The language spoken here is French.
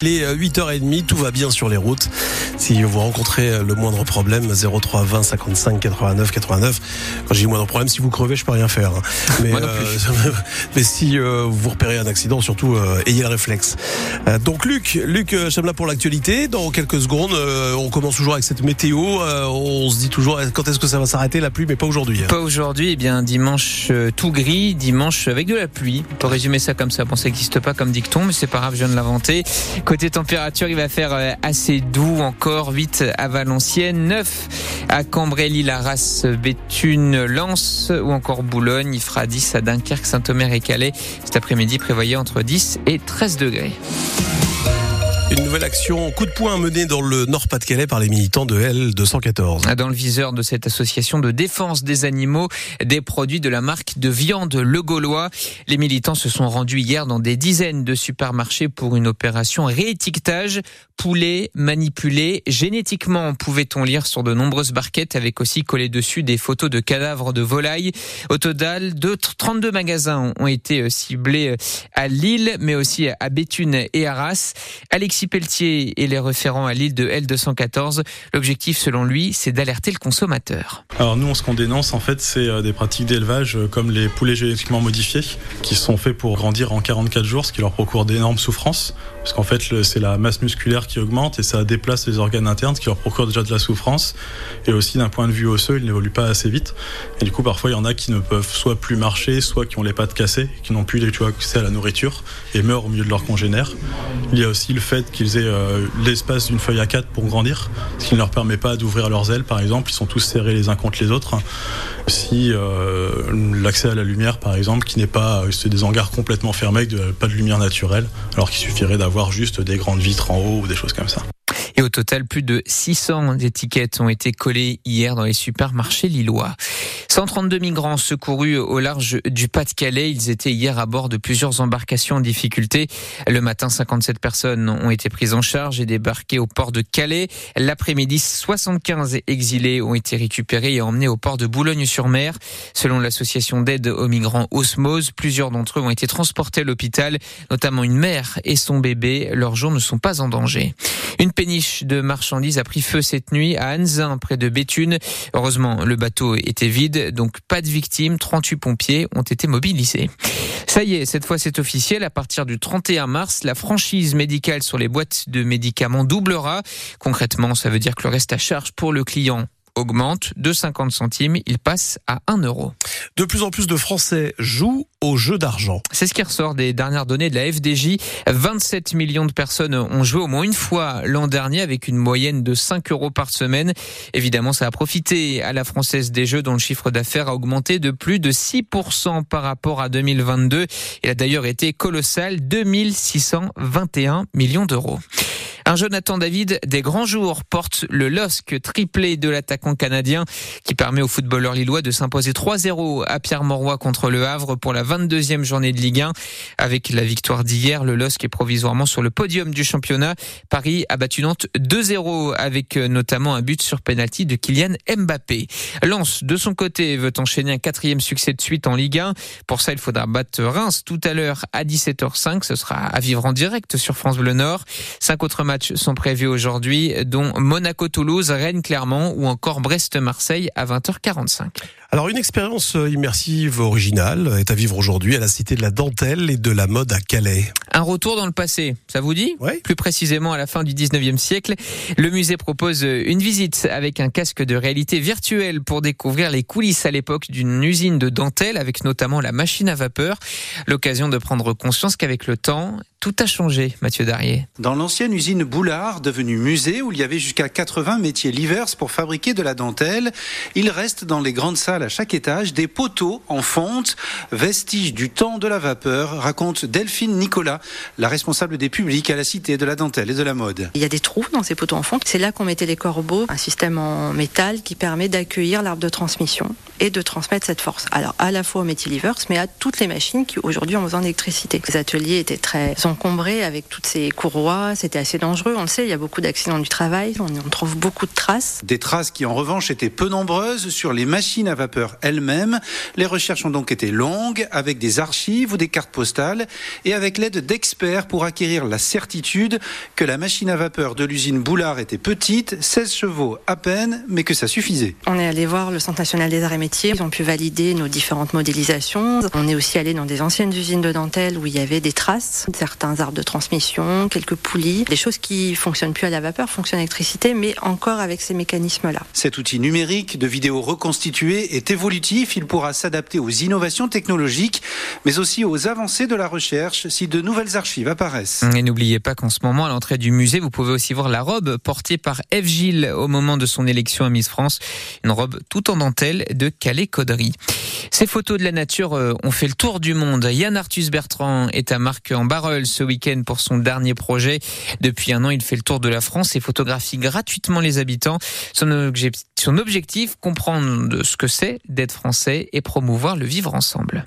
Il est 8h30, tout va bien sur les routes. Si vous rencontrez le moindre problème, 03 20 55 89 89. Quand j'ai le moindre problème, si vous crevez, je peux rien faire. hein. Mais, euh, mais si euh, vous repérez un accident, surtout euh, ayez le réflexe. Euh, donc Luc, Luc euh, là pour l'actualité. Dans quelques secondes, euh, on commence toujours avec cette météo. Euh, on se dit toujours quand est-ce que ça va s'arrêter la pluie, mais pas aujourd'hui. hein. Pas aujourd'hui, eh bien dimanche euh, tout gris, dimanche avec de la pluie. Peut résumer ça comme ça. Bon, ça n'existe pas comme dicton, mais c'est pas grave, je viens de l'inventer. Côté température, il va faire euh, assez doux encore, 8 à Valenciennes, 9 à Cambrai, Lille, Arras, Béthune, Lens ou encore Boulogne. Il fera 10 à Dunkerque, Saint-Omer et Calais. Cet après-midi, prévoyez entre 10 et 13 degrés. Nouvelle action coup de poing menée dans le Nord-Pas-de-Calais par les militants de L214. Dans le viseur de cette association de défense des animaux, des produits de la marque de viande Le Gaulois. Les militants se sont rendus hier dans des dizaines de supermarchés pour une opération réétiquetage. Poulet manipulé génétiquement, pouvait-on lire sur de nombreuses barquettes avec aussi collé dessus des photos de cadavres de volailles. Au total, deux- 32 magasins ont été euh, ciblés euh, à Lille, mais aussi à Béthune et Arras. Alexis Pelletier est les référents à Lille de L214. L'objectif, selon lui, c'est d'alerter le consommateur. Alors nous, ce qu'on dénonce en fait, c'est euh, des pratiques d'élevage euh, comme les poulets génétiquement modifiés, qui sont faits pour grandir en 44 jours, ce qui leur procure d'énormes souffrances, parce qu'en fait, c'est la masse musculaire qui augmente et ça déplace les organes internes, ce qui leur procure déjà de la souffrance. Et aussi d'un point de vue osseux, ils n'évoluent pas assez vite. Et du coup, parfois, il y en a qui ne peuvent soit plus marcher, soit qui ont les pattes cassées, qui n'ont plus tu vois, accès à la nourriture et meurent au milieu de leurs congénères. Il y a aussi le fait qu'ils euh, l'espace d'une feuille à 4 pour grandir, ce qui ne leur permet pas d'ouvrir leurs ailes, par exemple. Ils sont tous serrés les uns contre les autres. Si euh, l'accès à la lumière, par exemple, qui n'est pas, euh, c'est des hangars complètement fermés, pas de lumière naturelle, alors qu'il suffirait d'avoir juste des grandes vitres en haut ou des choses comme ça. Au total, plus de 600 étiquettes ont été collées hier dans les supermarchés lillois. 132 migrants secourus au large du Pas-de-Calais. Ils étaient hier à bord de plusieurs embarcations en difficulté. Le matin, 57 personnes ont été prises en charge et débarquées au port de Calais. L'après-midi, 75 exilés ont été récupérés et emmenés au port de Boulogne-sur-Mer. Selon l'association d'aide aux migrants Osmose, plusieurs d'entre eux ont été transportés à l'hôpital, notamment une mère et son bébé. Leurs jours ne sont pas en danger. Une péniche de marchandises a pris feu cette nuit à Anzin, près de Béthune. Heureusement, le bateau était vide, donc pas de victimes. 38 pompiers ont été mobilisés. Ça y est, cette fois c'est officiel. À partir du 31 mars, la franchise médicale sur les boîtes de médicaments doublera. Concrètement, ça veut dire que le reste à charge pour le client augmente de 50 centimes. Il passe à 1 euro. De plus en plus de Français jouent au jeu d'argent. C'est ce qui ressort des dernières données de la FDJ. 27 millions de personnes ont joué au moins une fois l'an dernier avec une moyenne de 5 euros par semaine. Évidemment, ça a profité à la Française des Jeux dont le chiffre d'affaires a augmenté de plus de 6% par rapport à 2022. Il a d'ailleurs été colossal, 2621 millions d'euros. Un Jonathan David des grands jours porte le LOSC triplé de l'attaquant canadien qui permet au footballeur lillois de s'imposer 3-0 à Pierre Mauroy contre le Havre pour la 22e journée de Ligue 1. Avec la victoire d'hier, le LOSC est provisoirement sur le podium du championnat. Paris a battu Nantes 2-0 avec euh, notamment un but sur penalty de Kylian Mbappé. Lens, de son côté, veut enchaîner un quatrième succès de suite en Ligue 1. Pour ça, il faudra battre Reims tout à l'heure à 17h05. Ce sera à vivre en direct sur France Bleu Nord. Cinq autres sont prévus aujourd'hui, dont Monaco-Toulouse, Rennes-Clermont ou encore Brest-Marseille à 20h45. Alors une expérience euh, immersive originale est à vivre aujourd'hui à la Cité de la Dentelle et de la Mode à Calais. Un retour dans le passé, ça vous dit? Oui. Plus précisément à la fin du 19e siècle, le musée propose une visite avec un casque de réalité virtuelle pour découvrir les coulisses à l'époque d'une usine de dentelle avec notamment la machine à vapeur. L'occasion de prendre conscience qu'avec le temps, tout a changé, Mathieu Darrier. Dans l'ancienne usine Boulard, devenue musée, où il y avait jusqu'à 80 métiers livers pour fabriquer de la dentelle, il reste dans les grandes salles à chaque étage des poteaux en fonte, vestiges du temps de la vapeur, raconte Delphine Nicolas, la responsable des publics à la Cité de la dentelle et de la mode. Il y a des trous dans ces poteaux en fonte. C'est là qu'on mettait les corbeaux, un système en métal qui permet d'accueillir l'arbre de transmission et de transmettre cette force. Alors à la fois aux métiers livers, mais à toutes les machines qui aujourd'hui ont besoin d'électricité. Les ateliers étaient très encombrés avec toutes ces courroies, c'était assez dangereux. On le sait, il y a beaucoup d'accidents du travail, on en trouve beaucoup de traces. Des traces qui en revanche étaient peu nombreuses sur les machines à vapeur vapeur elle-même. Les recherches ont donc été longues, avec des archives ou des cartes postales, et avec l'aide d'experts pour acquérir la certitude que la machine à vapeur de l'usine Boulard était petite, 16 chevaux à peine, mais que ça suffisait. On est allé voir le Centre national des arts et métiers, ils ont pu valider nos différentes modélisations. On est aussi allé dans des anciennes usines de dentelle où il y avait des traces, certains arbres de transmission, quelques poulies, des choses qui fonctionnent plus à la vapeur, fonctionnent à l'électricité, mais encore avec ces mécanismes-là. Cet outil numérique de vidéo reconstituée est évolutif, il pourra s'adapter aux innovations technologiques, mais aussi aux avancées de la recherche si de nouvelles archives apparaissent. Et n'oubliez pas qu'en ce moment, à l'entrée du musée, vous pouvez aussi voir la robe portée par Eve Gilles au moment de son élection à Miss France, une robe tout en dentelle de Calais Cauderie. Ces photos de la nature euh, ont fait le tour du monde. Yann Arthus Bertrand est à Marc en Barreul ce week-end pour son dernier projet. Depuis un an, il fait le tour de la France et photographie gratuitement les habitants. Son, objectif, comprendre ce que c'est d'être français et promouvoir le vivre ensemble.